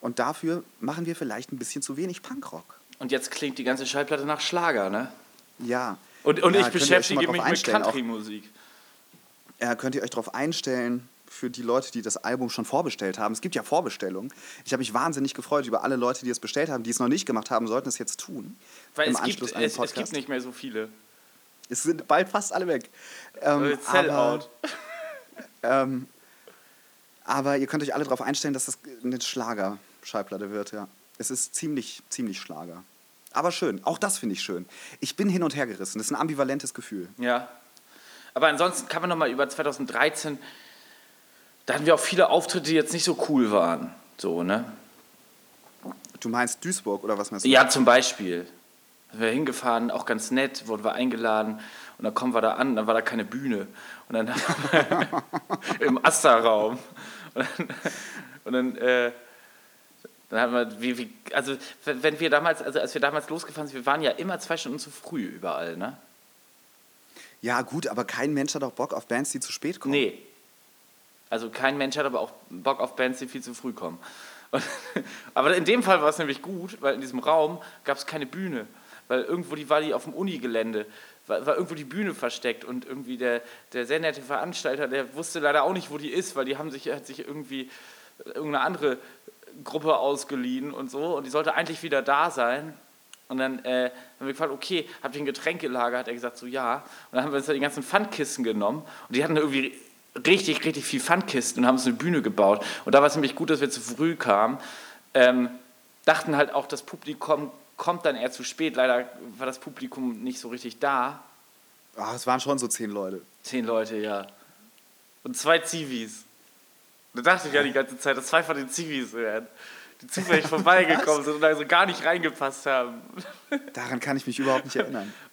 Und dafür machen wir vielleicht ein bisschen zu wenig Punkrock. Und jetzt klingt die ganze Schallplatte nach Schlager, ne? Ja. Und, und Ja, ich beschäftige mich mit Country-Musik. äh, könnt ihr euch darauf einstellen, für die Leute, die das Album schon vorbestellt haben. Es gibt ja Vorbestellungen. Ich habe mich wahnsinnig gefreut über alle Leute, die es bestellt haben. Die es noch nicht gemacht haben, sollten es jetzt tun. Weil Im es gibt, Anschluss an den es, es Podcast. gibt nicht mehr so viele. Es sind bald fast alle weg. Ähm, Äh, Sellout. aber, ähm, aber ihr könnt euch alle darauf einstellen, dass das eine Schlager-Schallplatte wird, ja. Es ist ziemlich, ziemlich Schlager. Aber schön. Auch das finde ich schön. Ich bin hin und her gerissen. Das ist ein ambivalentes Gefühl. Ja. Aber ansonsten kann man noch mal über 2013, da hatten wir auch viele Auftritte, die jetzt nicht so cool waren. So, ne? Du meinst Duisburg oder was meinst du? Ja, zum Beispiel. Sind wir hingefahren, auch ganz nett, wurden wir eingeladen und dann kommen wir da an, dann war da keine Bühne. Und dann im Asta-Raum. Und dann, und dann, äh, dann hatten wir, wie, wie, also wenn wir damals, also als wir damals losgefahren sind, wir waren ja immer zwei Stunden zu früh überall, ne? Ja, gut, aber kein Mensch hat auch Bock auf Bands, die zu spät kommen. Nee. Also kein Mensch hat aber auch Bock auf Bands, die viel zu früh kommen. Und, aber in dem Fall war es nämlich gut, weil in diesem Raum gab es keine Bühne. Weil irgendwo die war die auf dem Unigelände, war, war irgendwo die Bühne versteckt und irgendwie der, der sehr nette Veranstalter, der wusste leider auch nicht, wo die ist, weil die haben sich, hat sich irgendwie irgendeine andere Gruppe ausgeliehen und so und die sollte eigentlich wieder da sein. Und dann äh, haben wir gefragt, okay, habt ihr ein Getränkelager? Hat er gesagt, so ja. Und dann haben wir uns da die ganzen Pfandkisten genommen und die hatten irgendwie richtig, richtig viel Pfandkisten und haben uns eine Bühne gebaut. Und da war es nämlich gut, dass wir zu früh kamen. Ähm, dachten halt auch, das Publikum kommt dann eher zu spät. Leider war das Publikum nicht so richtig da. Ah, es waren schon so zehn Leute. Zehn Leute, ja. Und zwei Zivis. Da dachte ich ja die ganze Zeit, dass zwei von den Zivis wären, die zufällig vorbeigekommen sind und also gar nicht reingepasst haben. Daran kann ich mich überhaupt nicht erinnern.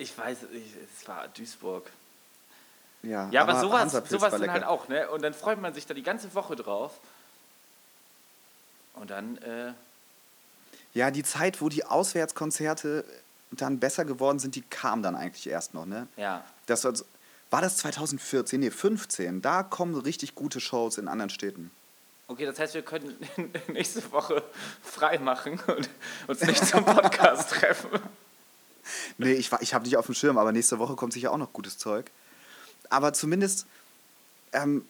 Ich weiß, ich, es war Duisburg. Ja, Ja, aber, sowas, Hansapilz sowas war dann halt auch, ne? Und dann freut man sich da die ganze Woche drauf. Und dann, äh, Ja, die Zeit, wo die Auswärtskonzerte dann besser geworden sind, die kam dann eigentlich erst noch, ne? ja. Das war, war das 2014? Nee, 15. Da kommen richtig gute Shows in anderen Städten. Okay, das heißt, wir können nächste Woche frei machen und uns nicht zum Podcast treffen. Nee, ich, ich habe nicht auf dem Schirm, aber nächste Woche kommt sicher auch noch gutes Zeug. Aber zumindest, ähm,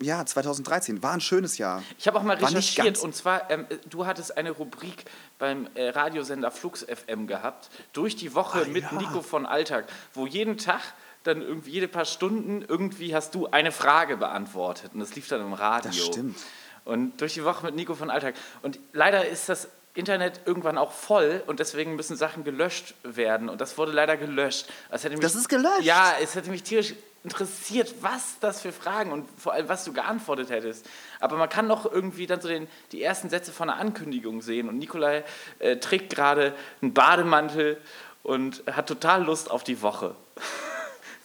ja, 2013 war ein schönes Jahr. Ich habe auch mal War recherchiert und zwar, ähm, du hattest eine Rubrik beim äh, Radiosender Flux FM gehabt, durch die Woche Ah, mit ja. Nico von Alltag, wo jeden Tag, dann irgendwie jede paar Stunden, irgendwie hast du eine Frage beantwortet und das lief dann im Radio. Das stimmt. Und durch die Woche mit Nico von Alltag. Und leider ist das Internet irgendwann auch voll und deswegen müssen Sachen gelöscht werden. Und das wurde leider gelöscht. Das, hätte mich, Das ist gelöscht? Ja, es hätte mich tierisch interessiert, was das für Fragen und vor allem, was du geantwortet hättest. Aber man kann noch irgendwie dann so den, die ersten Sätze von einer Ankündigung sehen. Und Nikolai äh, trägt gerade einen Bademantel und hat total Lust auf die Woche.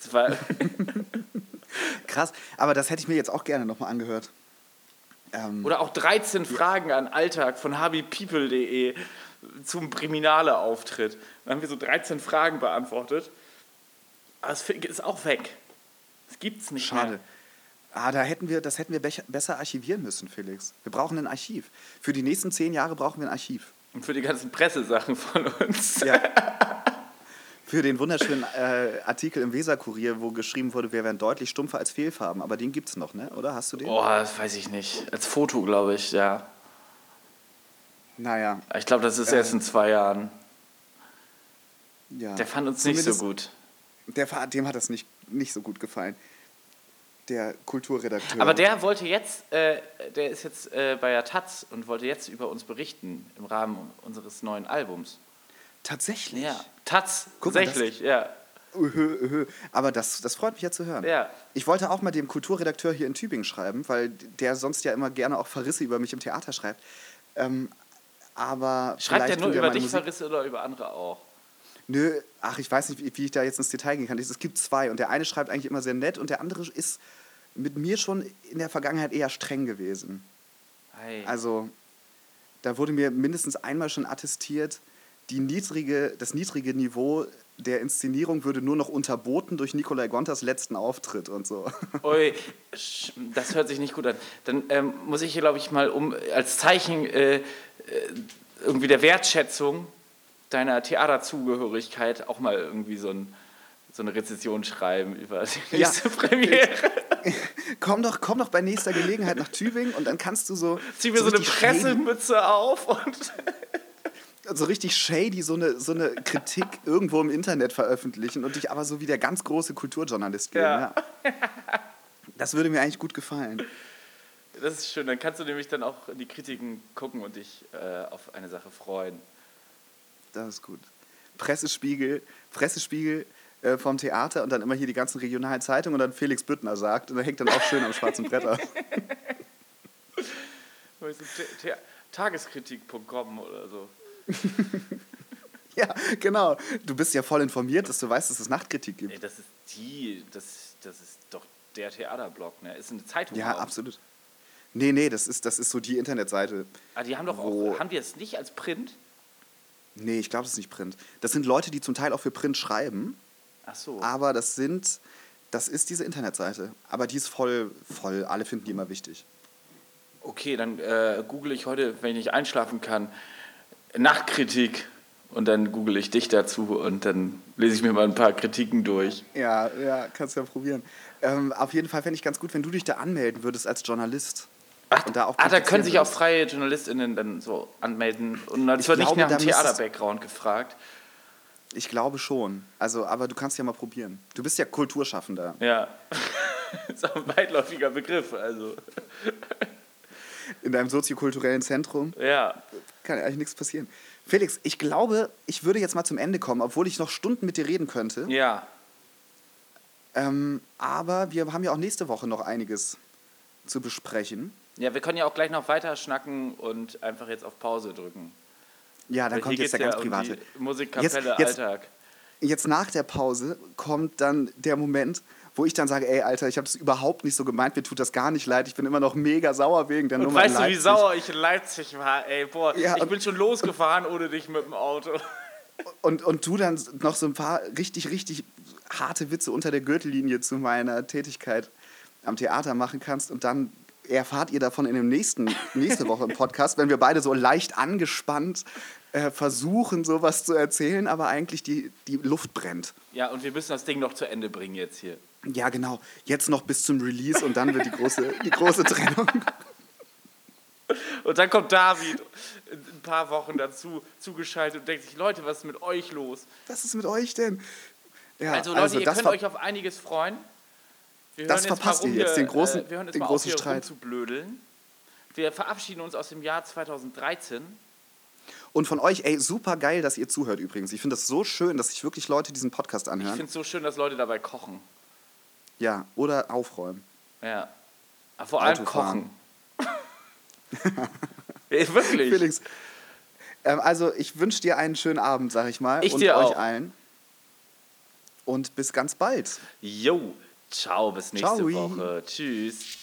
Das war, Krass, aber das hätte ich mir jetzt auch gerne nochmal angehört. Ähm, Oder auch 13 Fragen an Alltag von habipeople.de zum Priminale-Auftritt. Dann haben wir so 13 Fragen beantwortet. Aber es ist auch weg. Es gibt's nicht schade. mehr. Ah, da hätten wir, das hätten wir besser archivieren müssen, Felix. Wir brauchen ein Archiv. Für die nächsten zehn Jahre brauchen wir ein Archiv. Und für die ganzen Pressesachen von uns. Ja. für den wunderschönen äh, Artikel im Weserkurier, wo geschrieben wurde, wir wären deutlich stumpfer als Fehlfarben. Aber den gibt es noch, ne? oder? Hast du den? Oh, das weiß ich nicht. Als Foto, glaube ich, ja. Naja. Ich glaube, das ist erst in zwei Jahren. Ja. Der fand uns nicht so gut. Der, dem hat das nicht, nicht so gut gefallen. Der Kulturredakteur. Aber der wollte jetzt, äh, der ist jetzt äh, bei der Taz und wollte jetzt über uns berichten im Rahmen unseres neuen Albums. Tatsächlich? Ja, Taz, Guck mal, tatsächlich, ja. Öhö, öhö. Aber das, das freut mich ja zu hören. Ja. Ich wollte auch mal dem Kulturredakteur hier in Tübingen schreiben, weil der sonst ja immer gerne auch Verrisse über mich im Theater schreibt. Ähm, aber Schreibt er nur über dich Musik- Verrisse oder über andere auch? Nö, ach, ich weiß nicht, wie, wie ich da jetzt ins Detail gehen kann. Es gibt zwei und der eine schreibt eigentlich immer sehr nett und der andere ist mit mir schon in der Vergangenheit eher streng gewesen. Hey. Also, da wurde mir mindestens einmal schon attestiert, die niedrige, das niedrige Niveau der Inszenierung würde nur noch unterboten durch Nikolai Gontas letzten Auftritt und so. Ui, das hört sich nicht gut an. Dann ähm, muss ich hier, glaube ich, mal um als Zeichen äh, äh, irgendwie der Wertschätzung deiner Theaterzugehörigkeit auch mal irgendwie so, ein, so eine Rezession schreiben über die Ja. nächste Premiere. komm, doch, komm doch bei nächster Gelegenheit nach Tübingen und dann kannst du so. Zieh mir so, eine richtig shady- Pressemütze auf und so richtig shady so eine, so eine Kritik irgendwo im Internet veröffentlichen und dich aber so wie der ganz große Kulturjournalist geben. Ja. Ja. Das würde mir eigentlich gut gefallen. das ist schön. Dann kannst du nämlich dann auch in die Kritiken gucken und dich äh, auf eine Sache freuen. Das ist gut. Pressespiegel, Pressespiegel äh, vom Theater und dann immer hier die ganzen regionalen Zeitungen und dann Felix Büttner sagt und dann hängt dann auch schön am schwarzen Brett aus. Weißt du, The- The- Tageskritik.com oder so. Ja, genau. Du bist ja voll informiert, dass du weißt, dass es Nachtkritik Ey, gibt. das ist die, das, das ist doch der Theaterblock, ne? Ist eine Zeitung. Ja, auch. absolut. Nee, nee, das ist, das ist so die Internetseite. Ah, die haben doch Wo- auch, haben die das nicht als Print? Nee, ich glaube, das ist nicht Print. Das sind Leute, die zum Teil auch für Print schreiben, Ach so. aber das sind, das ist diese Internetseite. Aber die ist voll, voll, alle finden die immer wichtig. Okay, dann äh, google ich heute, wenn ich nicht einschlafen kann, Nachtkritik und dann google ich dich dazu und dann lese ich mir mal ein paar Kritiken durch. Ja, ja, kannst ja probieren. Ähm, auf jeden Fall fände ich ganz gut, wenn du dich da anmelden würdest als Journalist. Ach, Und da auch ah, da können sich auch freie JournalistInnen dann so anmelden. Und Ich wird nicht nach dem Theater-Background gefragt. Ich glaube schon. Also, aber du kannst ja mal probieren. Du bist ja Kulturschaffender. Ja. ist auch ein weitläufiger Begriff, also. In deinem soziokulturellen Zentrum Ja. kann eigentlich nichts passieren. Felix, ich glaube, ich würde jetzt mal zum Ende kommen, obwohl ich noch Stunden mit dir reden könnte. Ja. Ähm, aber wir haben ja auch nächste Woche noch einiges zu besprechen. Ja, wir können ja auch gleich noch weiter schnacken und einfach jetzt auf Pause drücken. Ja, dann Weil kommt jetzt der ganz ja um private. die Musikkapelle Jetzt- jetzt- Alltag. Jetzt nach der Pause kommt dann der Moment, wo ich dann sage, ey, Alter, ich habe das überhaupt nicht so gemeint, mir tut das gar nicht leid, ich bin immer noch mega sauer wegen der Und Nummer weißt du, wie sauer ich in Leipzig war? Ey, boah, Ja, ich und- bin schon losgefahren ohne dich mit dem Auto. Und, und du dann noch so ein paar richtig, richtig harte Witze unter der Gürtellinie zu meiner Tätigkeit am Theater machen kannst und dann erfahrt ihr davon in dem nächsten, nächste Woche im Podcast, wenn wir beide so leicht angespannt äh, versuchen, sowas zu erzählen, aber eigentlich die, die Luft brennt. Ja, und wir müssen das Ding noch zu Ende bringen jetzt hier. Ja, genau. Jetzt noch bis zum Release und dann wird die große, die große Trennung. Und dann kommt David in ein paar Wochen dazu zugeschaltet und denkt sich, Leute, was ist mit euch los? Was ist mit euch denn? Ja, also Leute, ihr das könnt euch auf einiges freuen. Das verpasst ihr jetzt, den großen- äh, wir hören jetzt den mal großen auf, Streit. rumzublödeln. Wir verabschieden uns aus dem Jahr 2013. Und von euch, ey, super geil, dass ihr zuhört übrigens. Ich finde das so schön, dass sich wirklich Leute diesen Podcast Ich anhören. finde es so schön, dass Leute dabei kochen. Ja, oder aufräumen. Ja. Aber vor allem Autofahren. kochen. ja, wirklich. Felix, ähm, also ich wünsche dir einen schönen Abend, sag ich mal. Ich und dir euch auch. allen. Und bis ganz bald. Jo, ciao, bis nächste Ciao. Woche. Tschüss.